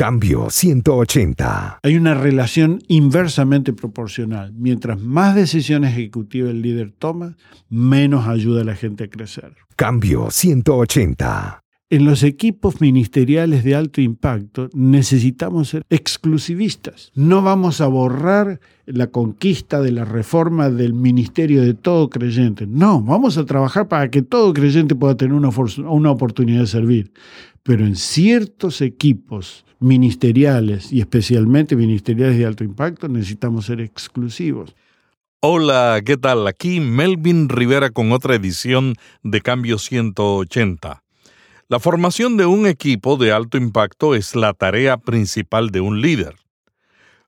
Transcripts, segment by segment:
Cambio 180. Hay una relación inversamente proporcional. Mientras más decisiones ejecutivas el líder toma, menos ayuda a la gente a crecer. Cambio 180. En los equipos ministeriales de alto impacto necesitamos ser exclusivistas. No vamos a borrar la conquista de la reforma del ministerio de todo creyente. No, vamos a trabajar para que todo creyente pueda tener una, una oportunidad de servir. Pero en ciertos equipos ministeriales y especialmente ministeriales de alto impacto necesitamos ser exclusivos. Hola, ¿qué tal? Aquí Melvin Rivera con otra edición de Cambio 180. La formación de un equipo de alto impacto es la tarea principal de un líder.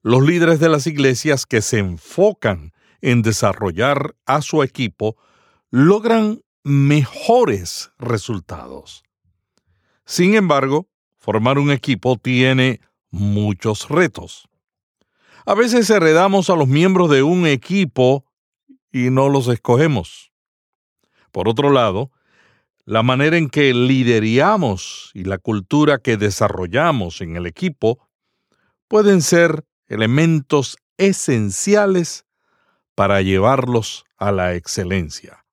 Los líderes de las iglesias que se enfocan en desarrollar a su equipo logran mejores resultados. Sin embargo, formar un equipo tiene muchos retos. A veces heredamos a los miembros de un equipo y no los escogemos. Por otro lado, la manera en que lideramos y la cultura que desarrollamos en el equipo pueden ser elementos esenciales para llevarlos a la excelencia.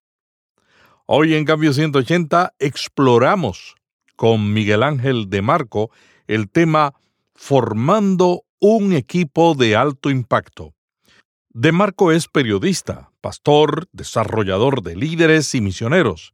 Hoy en Cambio 180 exploramos con Miguel Ángel de Marco el tema Formando un equipo de alto impacto. De Marco es periodista, pastor, desarrollador de líderes y misioneros.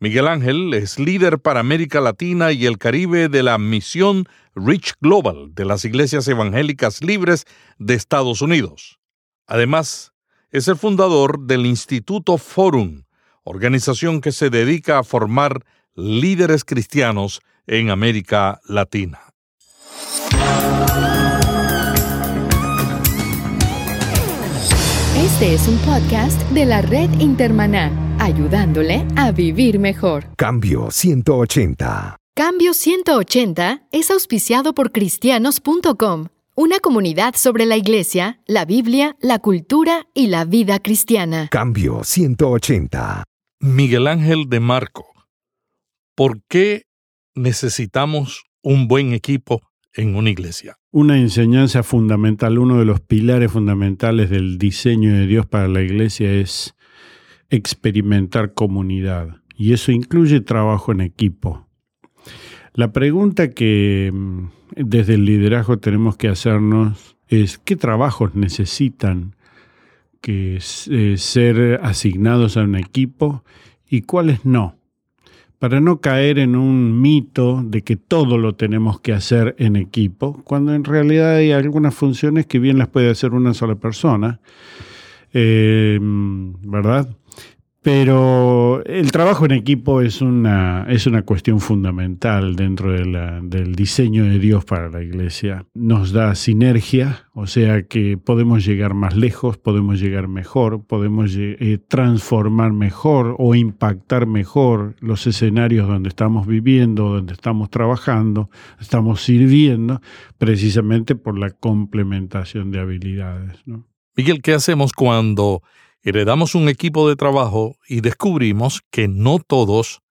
Miguel Ángel es líder para América Latina y el Caribe de la misión Rich Global de las Iglesias Evangélicas Libres de Estados Unidos. Además, es el fundador del Instituto Forum, organización que se dedica a formar líderes cristianos en América Latina. Este es un podcast de la red Intermaná, ayudándole a vivir mejor. Cambio 180. Cambio 180 es auspiciado por cristianos.com, una comunidad sobre la iglesia, la Biblia, la cultura y la vida cristiana. Cambio 180. Miguel Ángel de Marco ¿Por qué necesitamos un buen equipo en una iglesia? Una enseñanza fundamental, uno de los pilares fundamentales del diseño de Dios para la iglesia es experimentar comunidad. Y eso incluye trabajo en equipo. La pregunta que mm, desde el liderazgo tenemos que hacernos es qué trabajos necesitan que eh, ser asignados a un equipo y cuáles no para no caer en un mito de que todo lo tenemos que hacer en equipo, cuando en realidad hay algunas funciones que bien las puede hacer una sola persona, eh, ¿verdad? Pero el trabajo en equipo es una, es una cuestión fundamental dentro del diseño de Dios para la iglesia. Nos da sinergia, o sea que podemos llegar más lejos, podemos llegar mejor, podemos eh, transformar mejor o impactar mejor los escenarios donde estamos viviendo, donde estamos trabajando, estamos sirviendo, precisamente por la complementación de habilidades. Miguel, ¿qué hacemos cuando heredamos un equipo de trabajo y descubrimos que no todos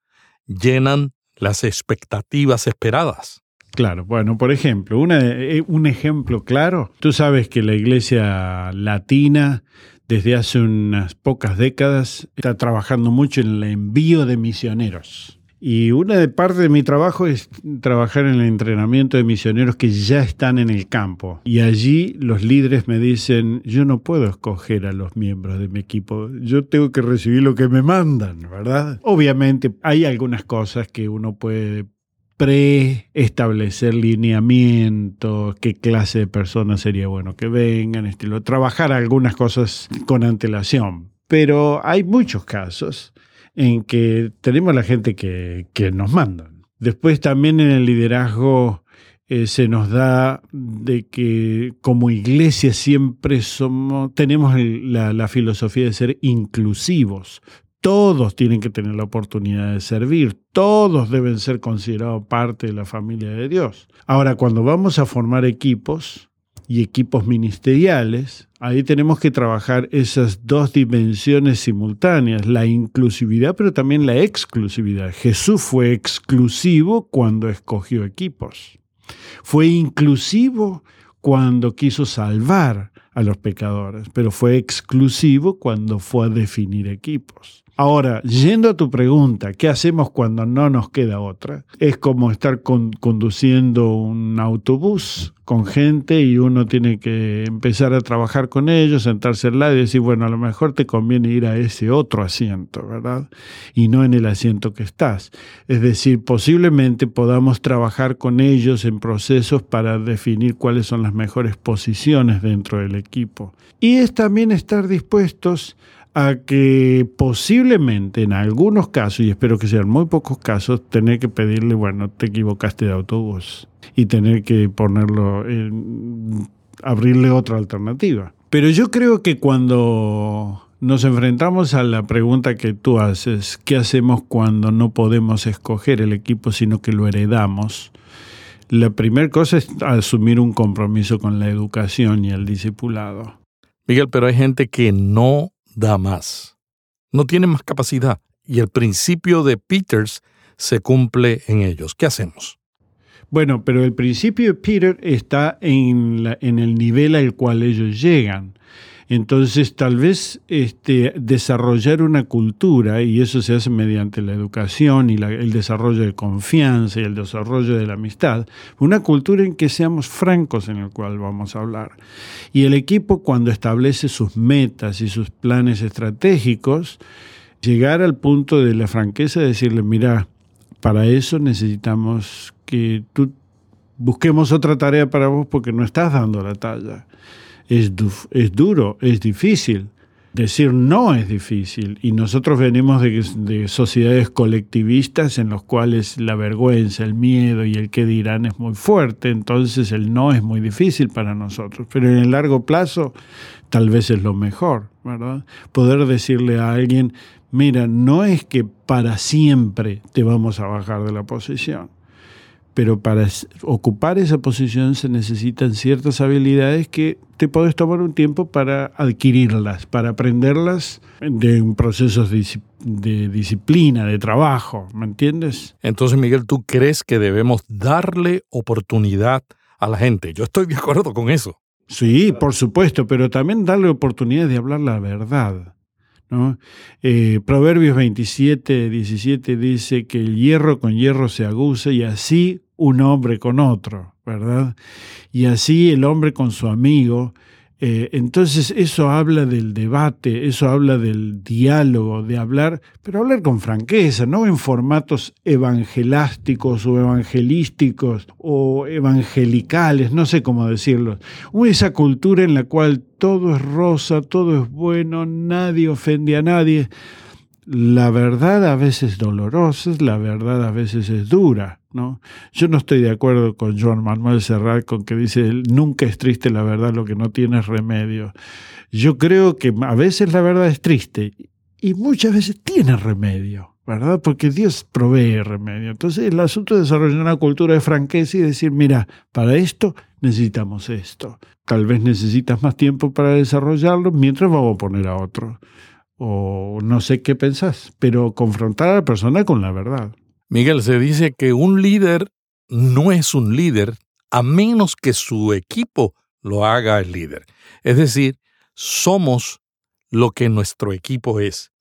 llenan las expectativas esperadas. Claro, bueno, por ejemplo, eh, un ejemplo claro, tú sabes que la iglesia latina desde hace unas pocas décadas está trabajando mucho en el envío de misioneros. Y una de parte de mi trabajo es trabajar en el entrenamiento de misioneros que ya están en el campo. Y allí los líderes me dicen, yo no puedo escoger a los miembros de mi equipo, yo tengo que recibir lo que me mandan, ¿verdad? Obviamente hay algunas cosas que uno puede preestablecer lineamientos, qué clase de personas sería bueno que vengan, estilo, trabajar algunas cosas con antelación. Pero hay muchos casos en que tenemos la gente que, nos mandan. Después también en el liderazgo eh, se nos da de que como iglesia siempre somos, tenemos la, la filosofía de ser inclusivos. Todos tienen que tener la oportunidad de servir, todos deben ser considerados parte de la familia de Dios. Ahora, cuando vamos a formar equipos, y equipos ministeriales, ahí tenemos que trabajar esas dos dimensiones simultáneas, la inclusividad pero también la exclusividad. Jesús fue exclusivo cuando escogió equipos. Fue inclusivo cuando quiso salvar a los pecadores, pero fue exclusivo cuando fue a definir equipos. Ahora, yendo a tu pregunta, ¿qué hacemos cuando no nos queda otra? Es como estar conduciendo un autobús con gente y uno tiene que empezar a trabajar con ellos, sentarse al lado y decir, bueno, a lo mejor te conviene ir a ese otro asiento, ¿verdad? Y no en el asiento que estás. Es decir, posiblemente podamos trabajar con ellos en procesos para definir cuáles son las mejores posiciones dentro del equipo. Y es también estar dispuestos a que posiblemente en algunos casos, y espero que sean muy pocos casos, tener que pedirle, bueno, te equivocaste de autobús y tener que ponerlo, en, abrirle otra alternativa. Pero yo creo que cuando nos enfrentamos a la pregunta que tú haces, ¿qué hacemos cuando no podemos escoger el equipo sino que lo heredamos? La primera cosa es asumir un compromiso con la educación y el discipulado. Miguel, pero hay gente que no da más. No tienen más capacidad y el principio de Peters se cumple en ellos. ¿Qué hacemos? Bueno, pero el principio de Peter está en, en el nivel al cual ellos llegan. Entonces, tal vez este, desarrollar una cultura, y eso se hace mediante la educación y el desarrollo de confianza y el desarrollo de la amistad, una cultura en que seamos francos en el cual vamos a hablar. Y el equipo, cuando establece sus metas y sus planes estratégicos, llegar al punto de la franqueza de decirle, mira, para eso necesitamos que tú busquemos otra tarea para vos porque no estás dando la talla es, es duro, es difícil. Decir no es difícil y nosotros venimos de, de, sociedades colectivistas en las cuales la vergüenza, el miedo y el qué dirán es muy fuerte, entonces el no es muy difícil para nosotros, pero en el largo plazo tal vez es lo mejor, ¿verdad? Poder decirle a alguien, mira, no es que para siempre te vamos a bajar de la posición, pero para ocupar esa posición se necesitan ciertas habilidades que te puedes tomar un tiempo para adquirirlas, para aprenderlas de procesos de disciplina, de trabajo, ¿me entiendes? Entonces, Miguel, ¿tú crees que debemos darle oportunidad a la gente? Yo estoy de acuerdo con eso. Sí, por supuesto, pero también darle oportunidad de hablar la verdad. Eh, Proverbios 27, 17 dice que el hierro con hierro se aguza y así un hombre con otro, ¿verdad? Y así el hombre con su amigo. Eh, entonces eso habla del debate, eso habla del diálogo, de hablar, pero hablar con franqueza, no en formatos evangelásticos o evangelísticos o evangelicales, no sé cómo decirlo. Esa cultura en la cual todo es rosa, todo es bueno, nadie ofende a nadie. La verdad a veces es dolorosa, la verdad a veces es dura. ¿no? Yo no estoy de acuerdo con Joan Manuel Serrat con que dice nunca es triste la verdad, lo que no tiene es remedio. Yo creo que a veces la verdad es triste y muchas veces tiene remedio, ¿verdad? Porque Dios provee remedio. Entonces el asunto es desarrollar una cultura de franqueza y decir, mira, para esto necesitamos esto. Tal vez necesitas más tiempo para desarrollarlo, mientras vamos a poner a otro. O no sé qué pensás, pero confrontar a la persona con la verdad. Miguel, se dice que un líder no es un líder a menos que su equipo lo haga el líder. Es decir, somos lo que nuestro equipo es.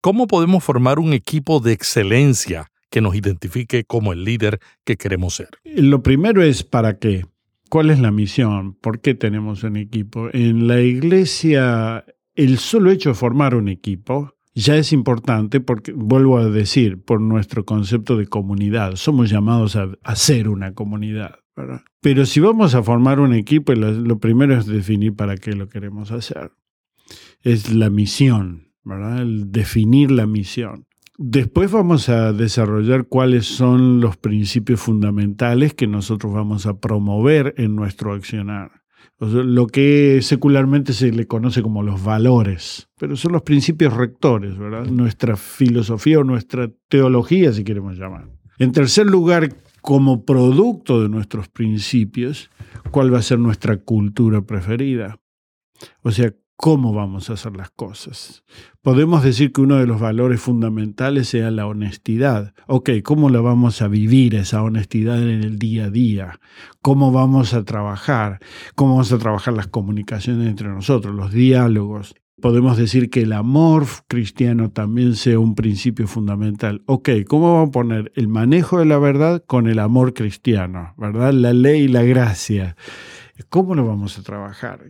¿Cómo podemos formar un equipo de excelencia que nos identifique como el líder que queremos ser? Lo primero es para qué. ¿Cuál es la misión? ¿Por qué tenemos un equipo? En la iglesia, el solo hecho de formar un equipo ya es importante porque, vuelvo a decir, por nuestro concepto de comunidad, somos llamados a, ser una comunidad. Pero si vamos a formar un equipo, lo, primero es definir para qué lo queremos hacer. Es la misión, ¿verdad? El definir la misión. Después vamos a desarrollar cuáles son los principios fundamentales que nosotros vamos a promover en nuestro accionar lo que secularmente se le conoce como los valores, pero son los principios rectores, ¿verdad? Nuestra filosofía o nuestra teología, si queremos llamar. En tercer lugar, como producto de nuestros principios, cuál va a ser nuestra cultura preferida. O sea, cómo vamos a hacer las cosas. Podemos decir que uno de los valores fundamentales sea la honestidad. Ok, ¿cómo la vamos a vivir esa honestidad en el día a día? ¿Cómo vamos a trabajar? ¿Cómo vamos a trabajar las comunicaciones entre nosotros, los diálogos? Podemos decir que el amor cristiano también sea un principio fundamental. Ok, ¿cómo vamos a poner el manejo de la verdad con el amor cristiano? ¿Verdad? La ley y la gracia. ¿Cómo lo vamos a trabajar?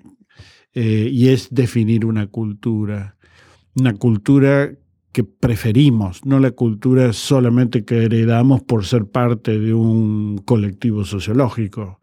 Eh, y es definir una cultura, una cultura que preferimos, no la cultura solamente que heredamos por ser parte de un colectivo sociológico.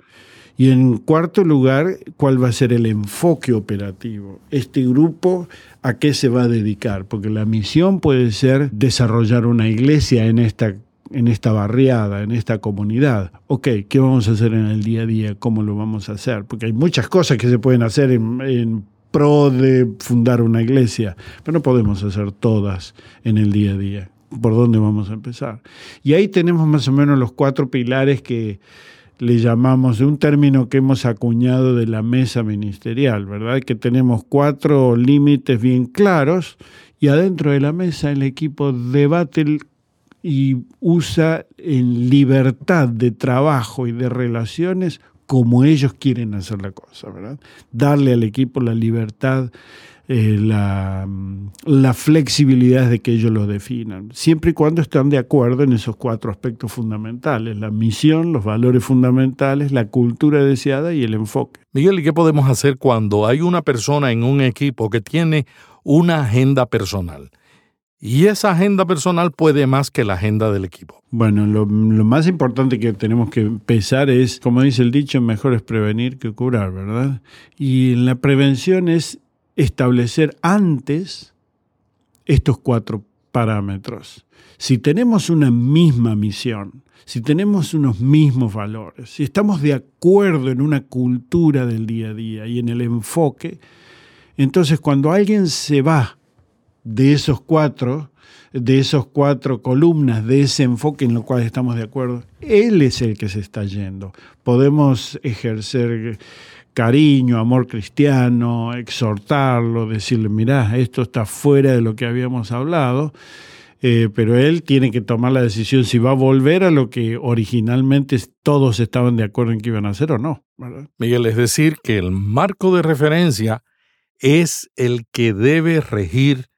Y en cuarto lugar, ¿cuál va a ser el enfoque operativo? Este grupo, ¿a qué se va a dedicar? Porque la misión puede ser desarrollar una iglesia en esta en esta barriada, en esta comunidad. Ok, ¿qué vamos a hacer en el día a día? ¿Cómo lo vamos a hacer? Porque hay muchas cosas que se pueden hacer en, pro de fundar una iglesia, pero no podemos hacer todas en el día a día. ¿Por dónde vamos a empezar? Y ahí tenemos más o menos los cuatro pilares que le llamamos de un término que hemos acuñado de la mesa ministerial, ¿verdad? Que tenemos cuatro límites bien claros y adentro de la mesa el equipo debate y usa en libertad de trabajo y de relaciones como ellos quieren hacer la cosa, ¿verdad? Darle al equipo la libertad, eh, la, la, flexibilidad de que ellos lo definan, siempre y cuando están de acuerdo en esos cuatro aspectos fundamentales, la misión, los valores fundamentales, la cultura deseada y el enfoque. Miguel, ¿y qué podemos hacer cuando hay una persona en un equipo que tiene una agenda personal? Y esa agenda personal puede más que la agenda del equipo. Bueno, lo, más importante que tenemos que empezar es, como dice el dicho, mejor es prevenir que curar, ¿verdad? Y la prevención es establecer antes estos cuatro parámetros. Si tenemos una misma misión, si tenemos unos mismos valores, si estamos de acuerdo en una cultura del día a día y en el enfoque, entonces cuando alguien se va de esos cuatro, de esos cuatro columnas, de ese enfoque en lo cual estamos de acuerdo, él es el que se está yendo. Podemos ejercer cariño, amor cristiano, exhortarlo, decirle, mirá, esto está fuera de lo que habíamos hablado, eh, pero él tiene que tomar la decisión si va a volver a lo que originalmente todos estaban de acuerdo en que iban a hacer o no. Miguel, es decir, que el marco de referencia es el que debe regir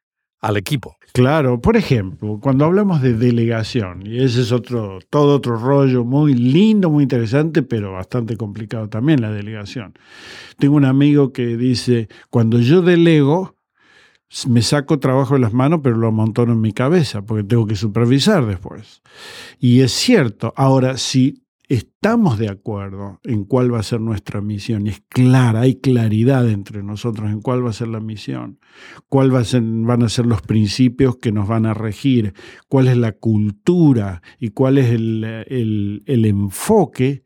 al equipo. Claro, por ejemplo, cuando hablamos de delegación, y ese es otro, todo otro rollo muy lindo, muy interesante, pero bastante complicado también la delegación. Tengo un amigo que dice, cuando yo delego, me saco trabajo de las manos, pero lo amontono en mi cabeza, porque tengo que supervisar después. Y es cierto, ahora, si estamos de acuerdo en cuál va a ser nuestra misión. Es clara, hay claridad entre nosotros en cuál va a ser la misión, cuál van a ser los principios que nos van a regir, cuál es la cultura y cuál es el, el enfoque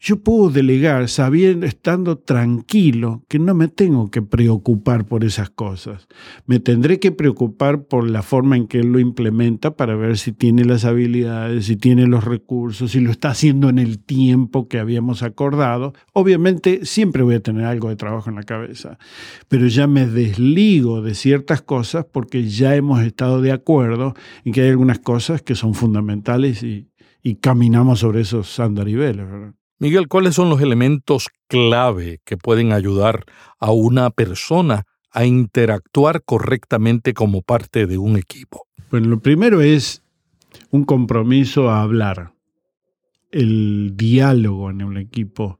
yo puedo delegar sabiendo, estando tranquilo, que no me tengo que preocupar por esas cosas. Me tendré que preocupar por la forma en que él lo implementa para ver si tiene las habilidades, si tiene los recursos, si lo está haciendo en el tiempo que habíamos acordado. Obviamente siempre voy a tener algo de trabajo en la cabeza, pero ya me desligo de ciertas cosas porque ya hemos estado de acuerdo en que hay algunas cosas que son fundamentales y, y caminamos sobre esos andariveles. ¿verdad? Miguel, ¿cuáles son los elementos clave que pueden ayudar a una persona a interactuar correctamente como parte de un equipo? Bueno, lo primero es un compromiso a hablar, el diálogo en un equipo,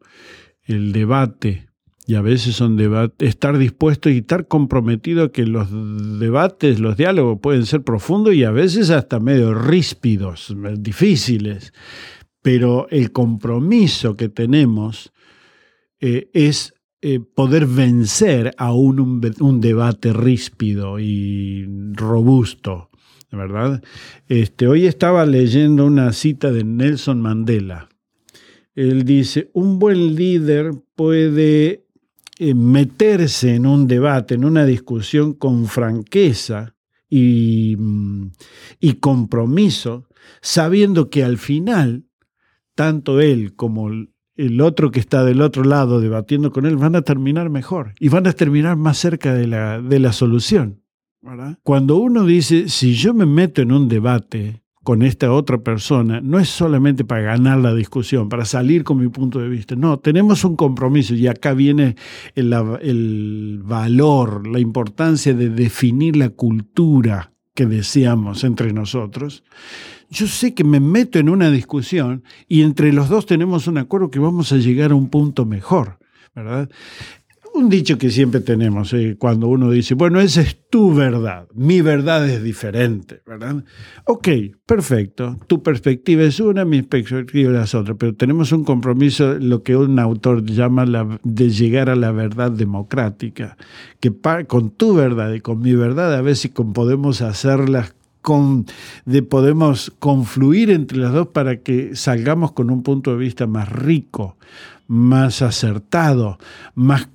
el debate, y a veces son debates, estar dispuesto y estar comprometido a que los debates, los diálogos pueden ser profundos y a veces hasta medio ríspidos, difíciles pero el compromiso que tenemos eh, es eh, poder vencer a un, debate ríspido y robusto, ¿verdad? Este, hoy estaba leyendo una cita de Nelson Mandela. Él dice, un buen líder puede eh, meterse en un debate, en una discusión con franqueza y, mm, y compromiso, sabiendo que al final tanto él como el otro que está del otro lado debatiendo con él, van a terminar mejor y van a terminar más cerca de la, de la solución. Cuando uno dice, si yo me meto en un debate con esta otra persona, no es solamente para ganar la discusión, para salir con mi punto de vista. No, tenemos un compromiso y acá viene el, el valor, la importancia de definir la cultura que deseamos entre nosotros. Yo sé que me meto en una discusión y entre los dos tenemos un acuerdo que vamos a llegar a un punto mejor, ¿verdad? un dicho que siempre tenemos eh, cuando uno dice, bueno, esa es tu verdad, mi verdad es diferente, ¿verdad? Ok, perfecto, tu perspectiva es una, mi perspectiva es otra, pero tenemos un compromiso, lo que un autor llama la, de llegar a la verdad democrática, que con tu verdad y con mi verdad a ver si podemos hacerlas con, de podemos confluir entre las dos para que salgamos con un punto de vista más rico, más acertado, más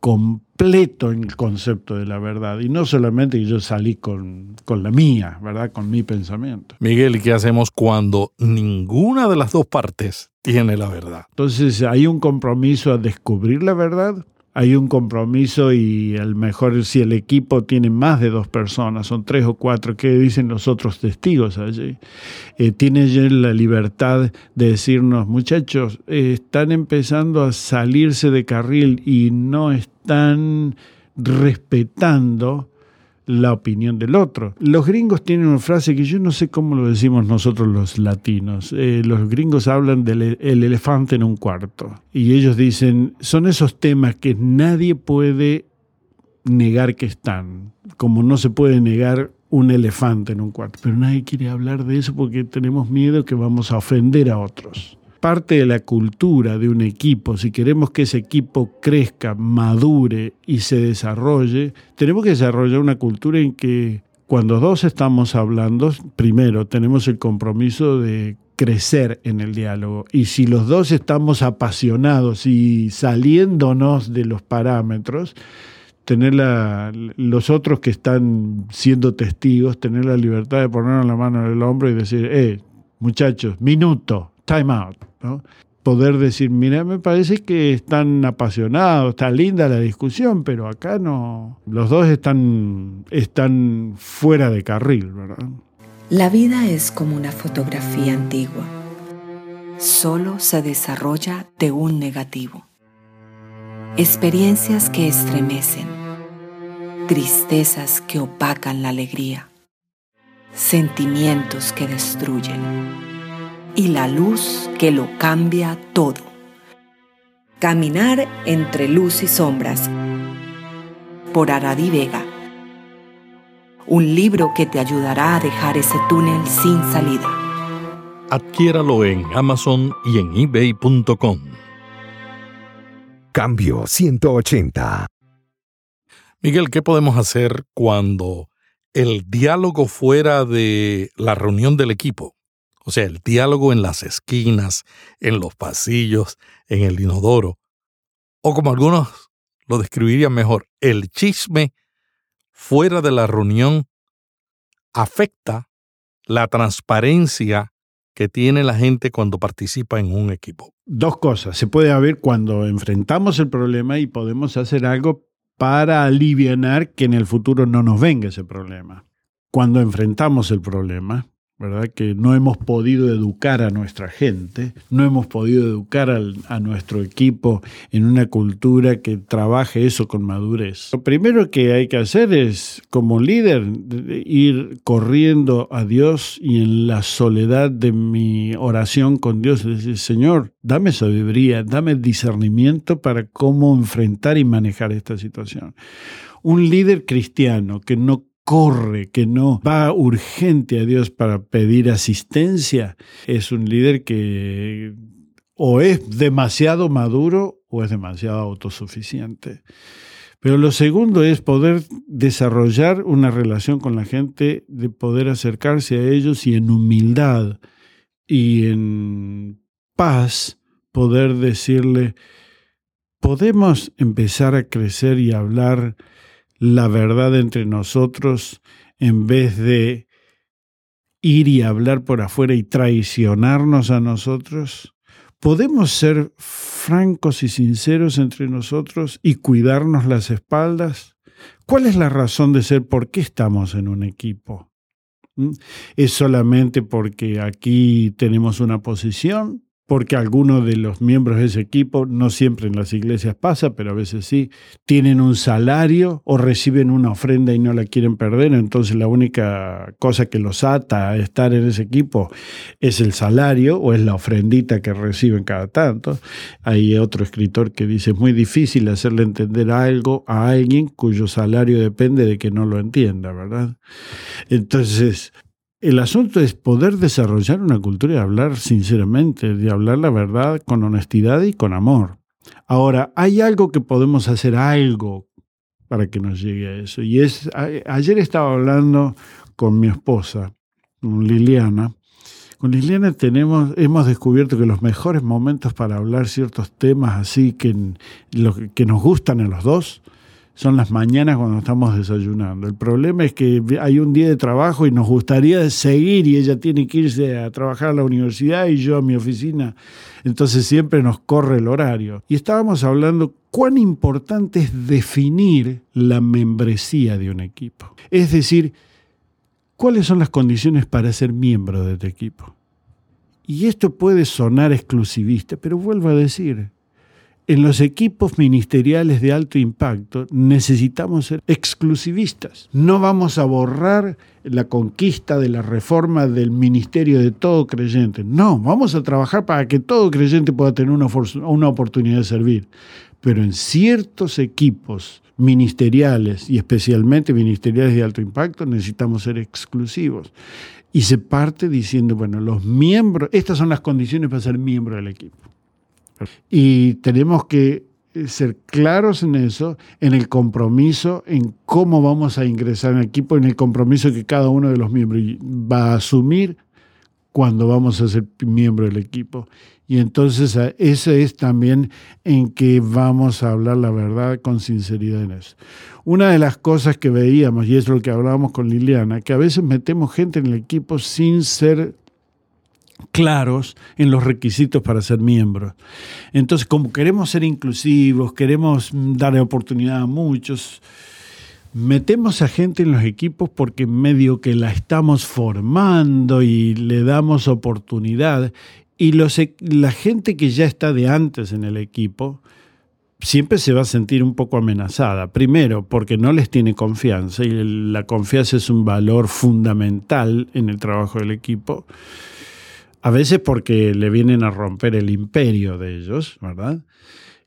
completo en el concepto de la verdad y no solamente que yo salí con, con, la mía, ¿verdad? Con mi pensamiento. Miguel, ¿y qué hacemos cuando ninguna de las dos partes tiene la verdad? Entonces hay un compromiso a descubrir la verdad hay un compromiso y el mejor si el equipo tiene más de dos personas, son tres o cuatro, ¿qué dicen los otros testigos allí? Eh, tiene la libertad de decirnos, muchachos, están empezando a salirse de carril y no están respetando la opinión del otro. Los gringos tienen una frase que yo no sé cómo lo decimos nosotros los latinos. Eh, los gringos hablan del elefante en un cuarto y ellos dicen, son esos temas que nadie puede negar que están, como no se puede negar un elefante en un cuarto, pero nadie quiere hablar de eso porque tenemos miedo que vamos a ofender a otros parte de la cultura de un equipo, si queremos que ese equipo crezca, madure y se desarrolle, tenemos que desarrollar una cultura en que cuando dos estamos hablando, primero tenemos el compromiso de crecer en el diálogo. Y si los dos estamos apasionados y saliéndonos de los parámetros, tener los otros que están siendo testigos, tener la libertad de poner la mano en el hombro y decir, eh, muchachos, minuto, time out. Poder decir, mira, me parece que están apasionados, está linda la discusión, pero acá no, los dos están, están fuera de carril, ¿verdad? La vida es como una fotografía antigua. Solo se desarrolla de un negativo. Experiencias que estremecen, tristezas que opacan la alegría, sentimientos que destruyen y la luz que lo cambia todo. Caminar entre luz y sombras por Aradi Vega. Un libro que te ayudará a dejar ese túnel sin salida. Adquiéralo en Amazon y en ebay.com. Cambio 180. Miguel, ¿qué podemos hacer cuando el diálogo fuera de la reunión del equipo o sea, el diálogo en las esquinas, en los pasillos, en el inodoro. O como algunos lo describirían mejor, el chisme fuera de la reunión afecta la transparencia que tiene la gente cuando participa en un equipo. Dos cosas. Se puede haber cuando enfrentamos el problema y podemos hacer algo para aliviar que en el futuro no nos venga ese problema. Cuando enfrentamos el problema, ¿verdad? Que no hemos podido educar a nuestra gente, no hemos podido educar a nuestro equipo en una cultura que trabaje eso con madurez. Lo primero que hay que hacer es, como líder, ir corriendo a Dios y en la soledad de mi oración con Dios, decir, Señor, dame sabiduría, dame discernimiento para cómo enfrentar y manejar esta situación. Un líder cristiano que no corre, que no va urgente a Dios para pedir asistencia, es un líder que o es demasiado maduro o es demasiado autosuficiente. Pero lo segundo es poder desarrollar una relación con la gente, de poder acercarse a ellos y en humildad y en paz poder decirle, podemos empezar a crecer y hablar la verdad entre nosotros en vez de ir y hablar por afuera y traicionarnos a nosotros? ¿podemos ser francos y sinceros entre nosotros y cuidarnos las espaldas? ¿Cuál es la razón de ser? ¿Por qué estamos en un equipo? ¿Mm? ¿Es solamente porque aquí tenemos una posición? Porque algunos de los miembros de ese equipo, no siempre en las iglesias pasa, pero a veces sí, tienen un salario o reciben una ofrenda y no la quieren perder, entonces la única cosa que los ata a estar en ese equipo es el salario o es la ofrendita que reciben cada tanto. Hay otro escritor que dice, es muy difícil hacerle entender algo a alguien cuyo salario depende de que no lo entienda, ¿verdad? Entonces, el asunto es poder desarrollar una cultura de hablar sinceramente, de hablar la verdad con honestidad y con amor. Ahora, hay algo que podemos hacer algo para que nos llegue a eso. Y es, ayer estaba hablando con mi esposa, Liliana. Con Liliana tenemos, hemos descubierto que los mejores momentos para hablar ciertos temas así que, que nos gustan a los dos son las mañanas cuando estamos desayunando. El problema es que hay un día de trabajo y nos gustaría seguir y ella tiene que irse a trabajar a la universidad y yo a mi oficina. Entonces siempre nos corre el horario. Y estábamos hablando cuán importante es definir la membresía de un equipo. Es decir, cuáles son las condiciones para ser miembro de este equipo. Y esto puede sonar exclusivista, pero vuelvo a decir, en los equipos ministeriales de alto impacto necesitamos ser exclusivistas. No vamos a borrar la conquista de la reforma del ministerio de todo creyente. No, vamos a trabajar para que todo creyente pueda tener una, una oportunidad de servir. Pero en ciertos equipos ministeriales y especialmente ministeriales de alto impacto necesitamos ser exclusivos. Y se parte diciendo, bueno, los miembros, estas son las condiciones para ser miembro del equipo. Y tenemos que ser claros en eso, en el compromiso, en cómo vamos a ingresar en el equipo, en el compromiso que cada uno de los miembros va a asumir cuando vamos a ser miembro del equipo. Y entonces ese es también en que vamos a hablar la verdad con sinceridad en eso. Una de las cosas que veíamos, y es lo que hablábamos con Liliana, que a veces metemos gente en el equipo sin ser claros en los requisitos para ser miembro. Entonces, como queremos ser inclusivos, queremos darle oportunidad a muchos, metemos a gente en los equipos porque medio que la estamos formando y le damos oportunidad. Y los, e, la gente que ya está de antes en el equipo siempre se va a sentir un poco amenazada. Primero, porque no les tiene confianza y la confianza es un valor fundamental en el trabajo del equipo. A veces porque le vienen a romper el imperio de ellos, ¿verdad?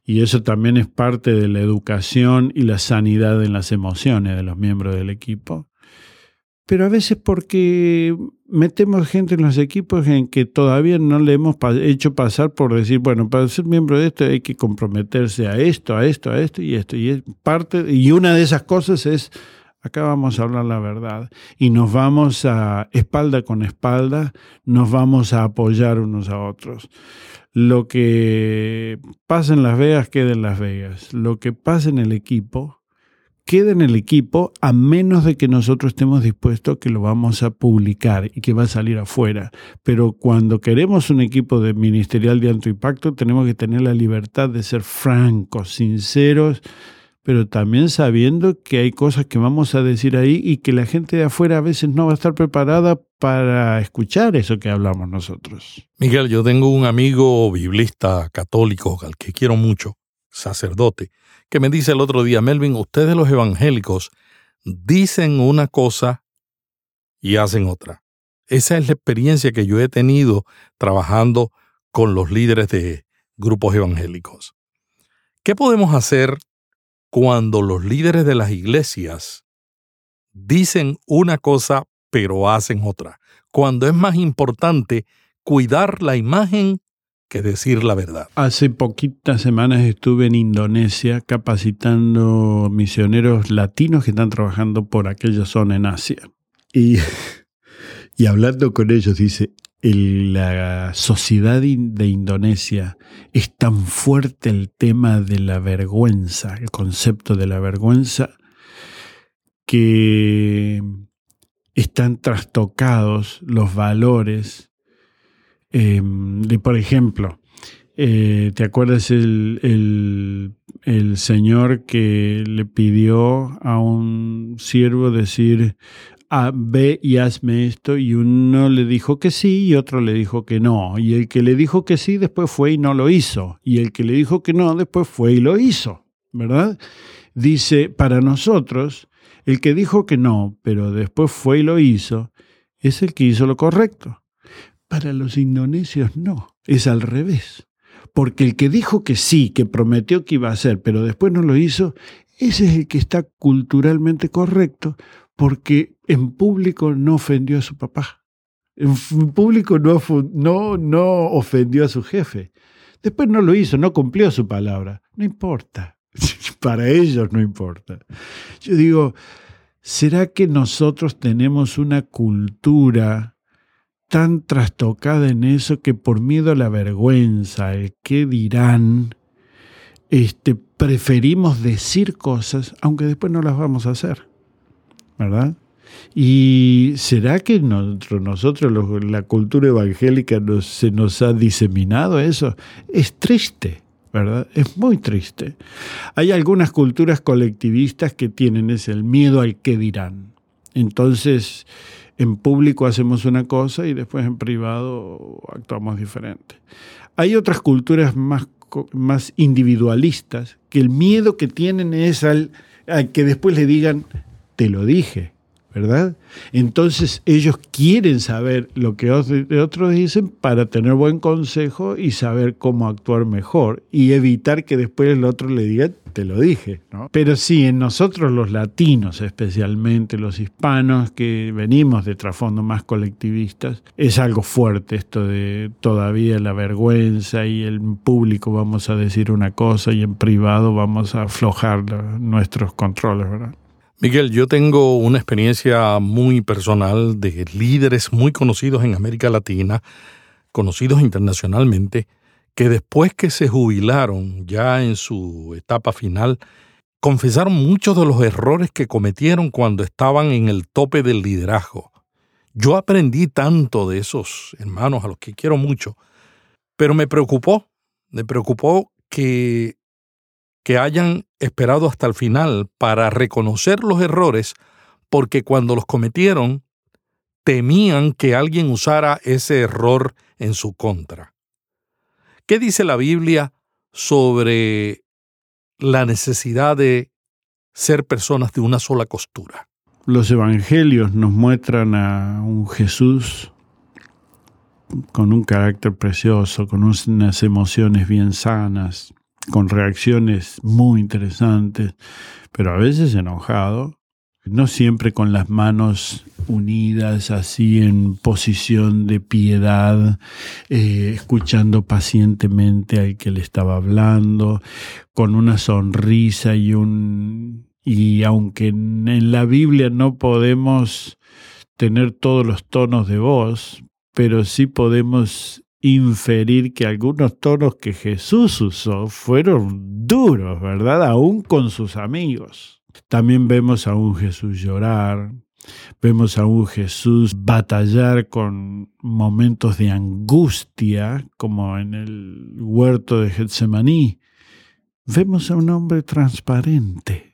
Y eso también es parte de la educación y la sanidad en las emociones de los miembros del equipo. Pero a veces porque metemos gente en los equipos en que todavía no le hemos hecho pasar por decir, bueno, para ser miembro de esto hay que comprometerse a esto, a esto, a esto y esto. Y, es parte, y una de esas cosas es Acá vamos a hablar la verdad y nos vamos a espalda con espalda, nos vamos a apoyar unos a otros. Lo que pasa en Las Vegas queda en Las Vegas. Lo que pasa en el equipo queda en el equipo a menos de que nosotros estemos dispuestos que lo vamos a publicar y que va a salir afuera. Pero cuando queremos un equipo de ministerial de alto impacto, tenemos que tener la libertad de ser francos, sinceros, pero también sabiendo que hay cosas que vamos a decir ahí y que la gente de afuera a veces no va a estar preparada para escuchar eso que hablamos nosotros. Miguel, yo tengo un amigo biblista católico al que quiero mucho, sacerdote, que me dice el otro día, Melvin, ustedes los evangélicos dicen una cosa y hacen otra. Esa es la experiencia que yo he tenido trabajando con los líderes de grupos evangélicos. ¿Qué podemos hacer cuando los líderes de las iglesias dicen una cosa pero hacen otra, cuando es más importante cuidar la imagen que decir la verdad. Hace poquitas semanas estuve en Indonesia capacitando misioneros latinos que están trabajando por aquella zona en Asia. Y, y hablando con ellos, dice, la sociedad de Indonesia es tan fuerte el tema de la vergüenza, el concepto de la vergüenza, que están trastocados los valores em, de, por ejemplo, Eh, ¿Te acuerdas el, el, el, señor que le pidió a un siervo decir, ah, ve y hazme esto? Y uno le dijo que sí y otro le dijo que no. Y el que le dijo que sí después fue y no lo hizo. Y el que le dijo que no después fue y lo hizo, ¿verdad? Dice, para nosotros, el que dijo que no, pero después fue y lo hizo, es el que hizo lo correcto. Para los indonesios no, es al revés. Porque el que dijo que sí, que prometió que iba a hacer, pero después no lo hizo, ese es el que está culturalmente correcto, porque en público no ofendió a su papá. En público no, no, no ofendió a su jefe. Después no lo hizo, no cumplió su palabra. No importa. Para ellos no importa. Yo digo, ¿será que nosotros tenemos una cultura tan trastocada en eso que por miedo a la vergüenza, el qué dirán, este, preferimos decir cosas aunque después no las vamos a hacer? ¿Verdad? ¿Y será que nosotros, nosotros la cultura evangélica se nos ha diseminado eso? Es triste. ¿verdad? Es muy triste. Hay algunas culturas colectivistas que tienen ese el miedo al que dirán. Entonces, en público hacemos una cosa y después en privado actuamos diferente. Hay otras culturas más, más individualistas que el miedo que tienen es al, al que después le digan, te lo dije. ¿verdad? Entonces ellos quieren saber lo que otros dicen para tener buen consejo y saber cómo actuar mejor y evitar que después el otro le diga, te lo dije, ¿no? Pero sí, en nosotros los latinos, especialmente los hispanos que venimos de trasfondo más colectivistas, es algo fuerte esto de todavía la vergüenza y en público vamos a decir una cosa y en privado vamos a aflojar nuestros controles, ¿verdad? Miguel, yo tengo una experiencia muy personal de líderes muy conocidos en América Latina, conocidos internacionalmente, que después que se jubilaron ya en su etapa final, confesaron muchos de los errores que cometieron cuando estaban en el tope del liderazgo. Yo aprendí tanto de esos hermanos a los que quiero mucho, pero me preocupó, me preocupó que que hayan esperado hasta el final para reconocer los errores porque cuando los cometieron temían que alguien usara ese error en su contra. ¿Qué dice la Biblia sobre la necesidad de ser personas de una sola costura? Los evangelios nos muestran a un Jesús con un carácter precioso, con unas emociones bien sanas, con reacciones muy interesantes, pero a veces enojado, no siempre con las manos unidas, así en posición de piedad, eh, escuchando pacientemente al que le estaba hablando, con una sonrisa y un... Y aunque en la Biblia no podemos tener todos los tonos de voz, pero sí podemos inferir que algunos tonos que Jesús usó fueron duros, ¿verdad? Aún con sus amigos. También vemos a un Jesús llorar, vemos a un Jesús batallar con momentos de angustia, como en el huerto de Getsemaní. Vemos a un hombre transparente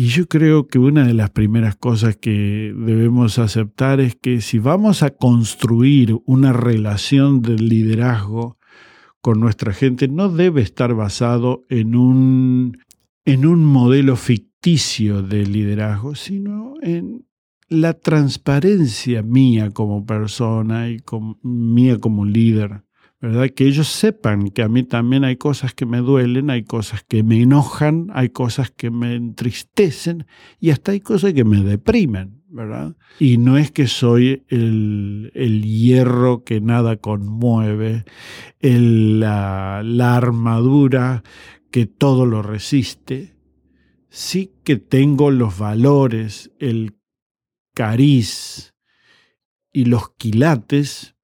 y yo creo que una de las primeras cosas que debemos aceptar es que si vamos a construir una relación de liderazgo con nuestra gente, no debe estar basado en un, en un modelo ficticio de liderazgo, sino en la transparencia mía como persona y mía como líder. ¿Verdad? Que ellos sepan que a mí también hay cosas que me duelen, hay cosas que me enojan, hay cosas que me entristecen y hasta hay cosas que me deprimen, ¿verdad? Y no es que soy el, hierro que nada conmueve, la, la armadura que todo lo resiste, sí que tengo los valores, el cariz y los quilates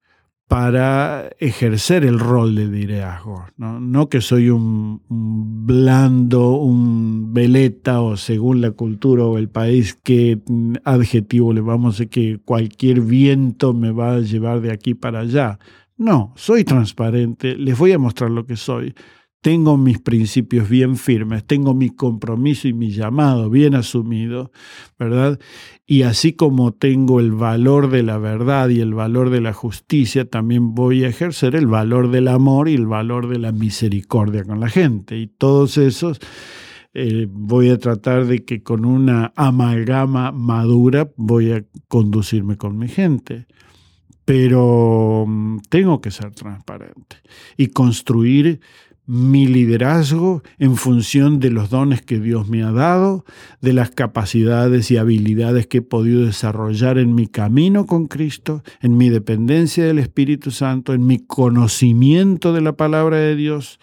para ejercer el rol de liderazgo. No, que soy un, blando, un veleta o según la cultura o el país, qué adjetivo le vamos a que cualquier viento me va a llevar de aquí para allá. No, soy transparente, les voy a mostrar lo que soy. Tengo mis principios bien firmes, tengo mi compromiso y mi llamado bien asumido, ¿verdad? Y así como tengo el valor de la verdad y el valor de la justicia, también voy a ejercer el valor del amor y el valor de la misericordia con la gente. Y todos esos eh, voy a tratar de que con una amalgama madura voy a conducirme con mi gente. Pero mm, tengo que ser transparente y construir mi liderazgo en función de los dones que Dios me ha dado, de las capacidades y habilidades que he podido desarrollar en mi camino con Cristo, en mi dependencia del Espíritu Santo, en mi conocimiento de la palabra de Dios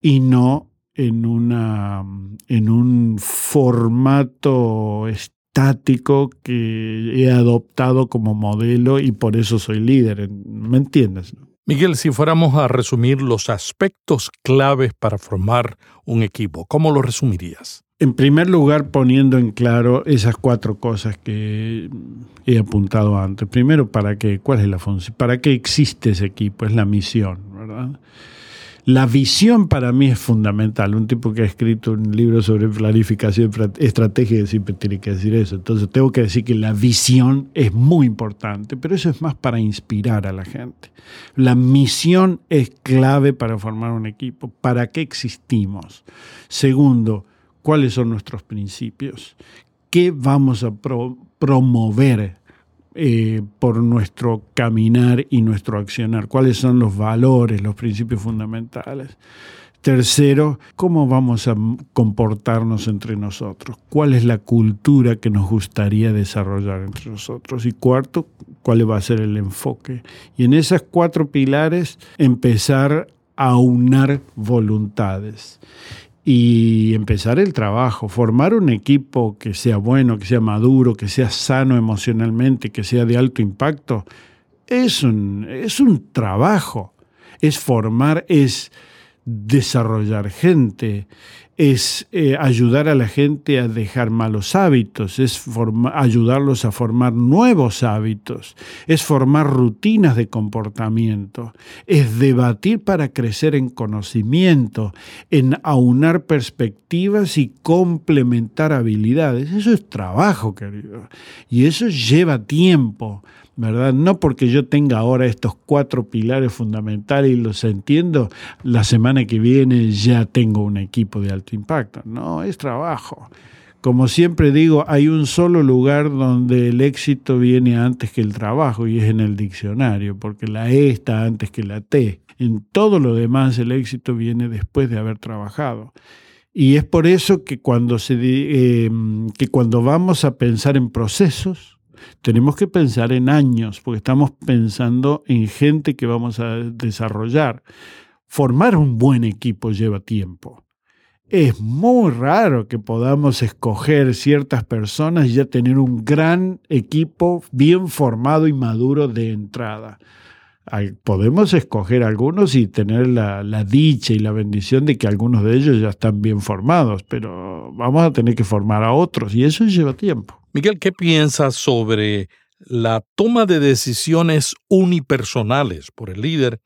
y no en, una, en un formato estático que he adoptado como modelo y por eso soy líder. ¿Me entiendes? Miguel, si fuéramos a resumir los aspectos claves para formar un equipo, ¿cómo lo resumirías? En primer lugar, poniendo en claro esas cuatro cosas que he apuntado antes. Primero, ¿para qué? ¿Cuál es la función? ¿Para qué existe ese equipo? Es la misión, ¿verdad? La visión para mí es fundamental. Un tipo que ha escrito un libro sobre planificación estratégica siempre tiene que decir eso. Entonces tengo que decir que la visión es muy importante, pero eso es más para inspirar a la gente. La misión es clave para formar un equipo. ¿Para qué existimos? Segundo, ¿cuáles son nuestros principios? ¿Qué vamos a promover eh, por nuestro caminar y nuestro accionar, cuáles son los valores, los principios fundamentales. Tercero, cómo vamos a comportarnos entre nosotros, cuál es la cultura que nos gustaría desarrollar entre nosotros. Y cuarto, cuál va a ser el enfoque. Y en esas cuatro pilares empezar a unar voluntades y empezar el trabajo, formar un equipo que sea bueno, que sea maduro, que sea sano emocionalmente, que sea de alto impacto, es un, es un trabajo, es formar, es desarrollar gente, es eh, ayudar a la gente a dejar malos hábitos, es ayudarlos a formar nuevos hábitos, es formar rutinas de comportamiento, es debatir para crecer en conocimiento, en aunar perspectivas y complementar habilidades. Eso es trabajo, querido. Y eso lleva tiempo. ¿Verdad? No porque yo tenga ahora estos cuatro pilares fundamentales y los entiendo, la semana que viene ya tengo un equipo de alto impacto. No, es trabajo. Como siempre digo, hay un solo lugar donde el éxito viene antes que el trabajo y es en el diccionario, porque la E está antes que la T. En todo lo demás el éxito viene después de haber trabajado. Y es por eso que cuando, se, eh, que cuando vamos a pensar en procesos, tenemos que pensar en años, porque estamos pensando en gente que vamos a desarrollar. Formar un buen equipo lleva tiempo. Es muy raro que podamos escoger ciertas personas y ya tener un gran equipo bien formado y maduro de entrada podemos escoger algunos y tener la, dicha y la bendición de que algunos de ellos ya están bien formados, pero vamos a tener que formar a otros y eso lleva tiempo. Miguel, ¿qué piensas sobre la toma de decisiones unipersonales por el líder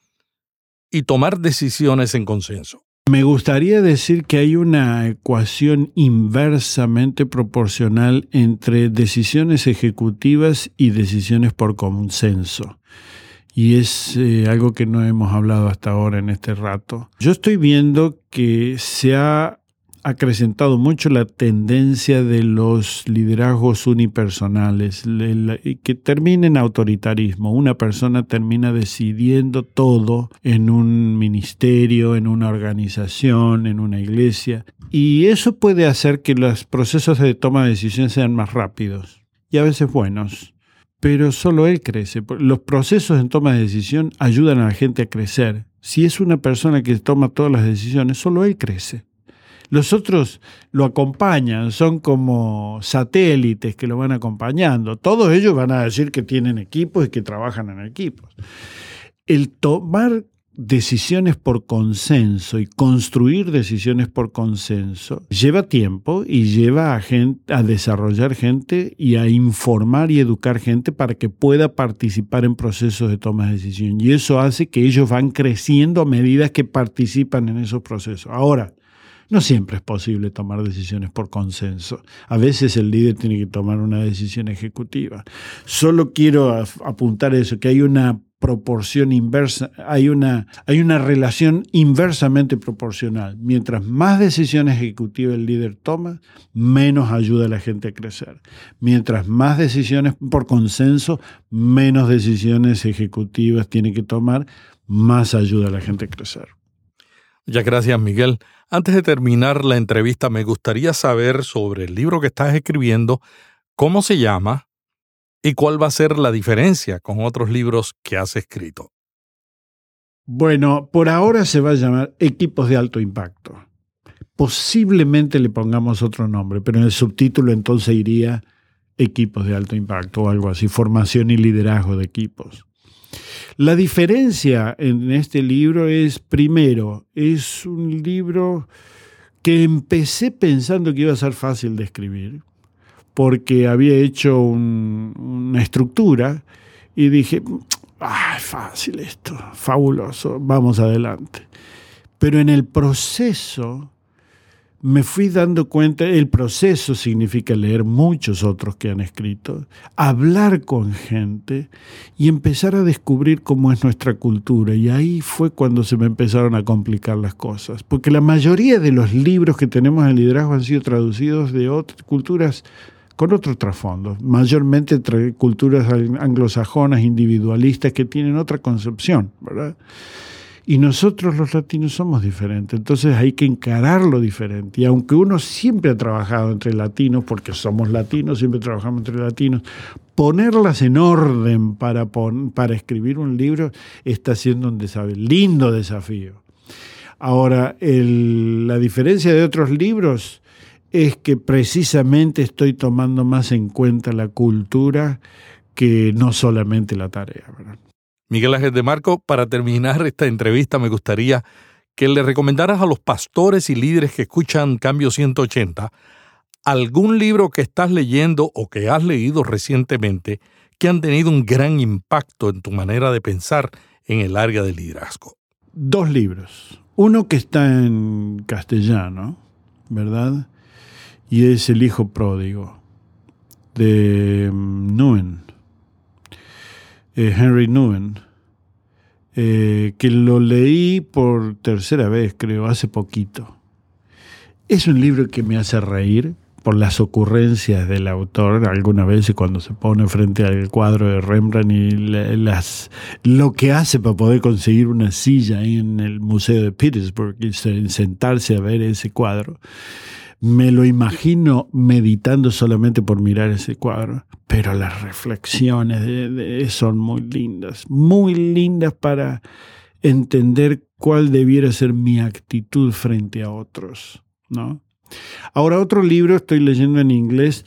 y tomar decisiones en consenso? Me gustaría decir que hay una ecuación inversamente proporcional entre decisiones ejecutivas y decisiones por consenso y es eh, algo que no hemos hablado hasta ahora en este rato. Yo estoy viendo que se ha acrecentado mucho la tendencia de los liderazgos unipersonales, que termina en autoritarismo. Una persona termina decidiendo todo en un ministerio, en una organización, en una iglesia. Y eso puede hacer que los procesos de toma de decisiones sean más rápidos y a veces buenos pero solo él crece. Los procesos en toma de decisión ayudan a la gente a crecer. Si es una persona que toma todas las decisiones, solo él crece. Los otros lo acompañan, son como satélites que lo van acompañando. Todos ellos van a decir que tienen equipos y que trabajan en equipos. El tomar decisiones por consenso y construir decisiones por consenso lleva tiempo y lleva a, gente, a desarrollar gente y a informar y educar gente para que pueda participar en procesos de toma de decisión. Y eso hace que ellos van creciendo a medida que participan en esos procesos. Ahora, no siempre es posible tomar decisiones por consenso. A veces el líder tiene que tomar una decisión ejecutiva. Solo quiero apuntar eso, que hay una proporción inversa, hay una, hay una relación inversamente proporcional. Mientras más decisiones ejecutivas el líder toma, menos ayuda a la gente a crecer. Mientras más decisiones por consenso, menos decisiones ejecutivas tiene que tomar, más ayuda a la gente a crecer. Muchas gracias, Miguel. Antes de terminar la entrevista, me gustaría saber sobre el libro que estás escribiendo, cómo se llama y cuál va a ser la diferencia con otros libros que has escrito. Bueno, por ahora se va a llamar Equipos de Alto Impacto. Posiblemente le pongamos otro nombre, pero en el subtítulo entonces iría Equipos de Alto Impacto o algo así, formación y liderazgo de equipos. La diferencia en este libro es, primero, es un libro que empecé pensando que iba a ser fácil de escribir, porque había hecho una estructura y dije, ah, fácil esto, fabuloso, vamos adelante. Pero en el proceso me fui dando cuenta, el proceso significa leer muchos otros que han escrito, hablar con gente y empezar a descubrir cómo es nuestra cultura. Y ahí fue cuando se me empezaron a complicar las cosas, porque la mayoría de los libros que tenemos en liderazgo han sido traducidos de otras culturas con otros trasfondos, mayormente culturas anglosajonas, individualistas, que tienen otra concepción, ¿verdad? Y nosotros los latinos somos diferentes, entonces hay que encararlo diferente. Y aunque uno siempre ha trabajado entre latinos, porque somos latinos, siempre trabajamos entre latinos, ponerlas en orden para, para escribir un libro está siendo un lindo desafío. Ahora, la diferencia de otros libros es que precisamente estoy tomando más en cuenta la cultura que no solamente la tarea. ¿verdad? Miguel Ángel de Marco, para terminar esta entrevista me gustaría que le recomendaras a los pastores y líderes que escuchan Cambio 180 algún libro que estás leyendo o que has leído recientemente que han tenido un gran impacto en tu manera de pensar en el área del liderazgo. Dos libros. Uno que está en castellano, ¿verdad? Y es El Hijo Pródigo, de mm, Nguyen. Eh, Henry Nguyen, eh, que lo leí por tercera vez, creo, hace poquito. Es un libro que me hace reír por las ocurrencias del autor, alguna vez cuando se pone frente al cuadro de Rembrandt y las, lo que hace para poder conseguir una silla en el Museo de Petersburg y sentarse a ver ese cuadro me lo imagino meditando solamente por mirar ese cuadro, pero las reflexiones son muy lindas, muy lindas para entender cuál debiera ser mi actitud frente a otros, ¿no? Ahora otro libro estoy leyendo en inglés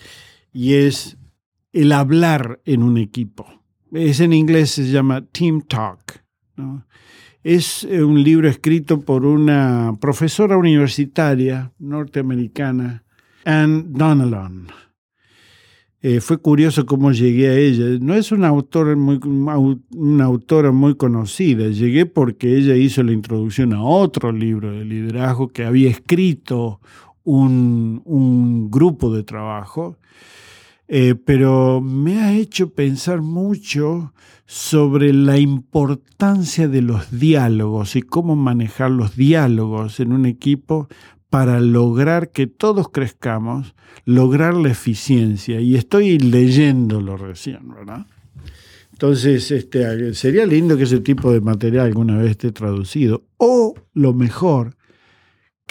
y es El hablar en un equipo. Es en inglés, se llama Team Talk. ¿no? Es eh, un libro escrito por una profesora universitaria norteamericana, Anne Donnellan. Eh, fue curioso cómo llegué a ella. No es una autora, muy, conocida. Llegué porque ella hizo la introducción a otro libro de liderazgo que había escrito un grupo de trabajo eh, pero me ha hecho pensar mucho sobre la importancia de los diálogos y cómo manejar los diálogos en un equipo para lograr que todos crezcamos, lograr la eficiencia. Y estoy leyéndolo recién, ¿verdad? Entonces, este, sería lindo que ese tipo de material alguna vez esté traducido. O, lo mejor,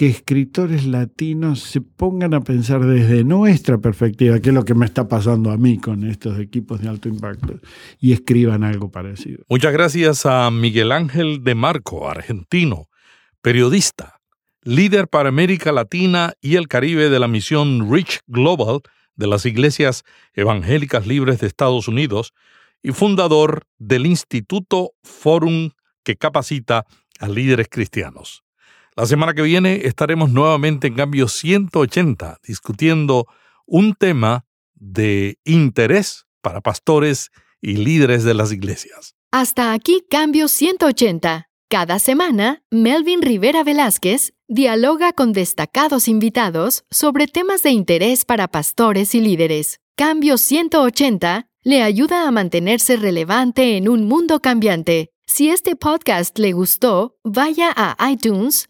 que escritores latinos se pongan a pensar desde nuestra perspectiva, que es lo que me está pasando a mí con estos equipos de alto impacto, y escriban algo parecido. Muchas gracias a Miguel Ángel de Marco, argentino, periodista, líder para América Latina y el Caribe de la misión Rich Global de las Iglesias Evangélicas Libres de Estados Unidos y fundador del Instituto Forum que capacita a líderes cristianos. La semana que viene estaremos nuevamente en Cambio 180 discutiendo un tema de interés para pastores y líderes de las iglesias. Hasta aquí Cambio 180. Cada semana, Melvin Rivera Velázquez dialoga con destacados invitados sobre temas de interés para pastores y líderes. Cambio 180 le ayuda a mantenerse relevante en un mundo cambiante. Si este podcast le gustó, vaya a iTunes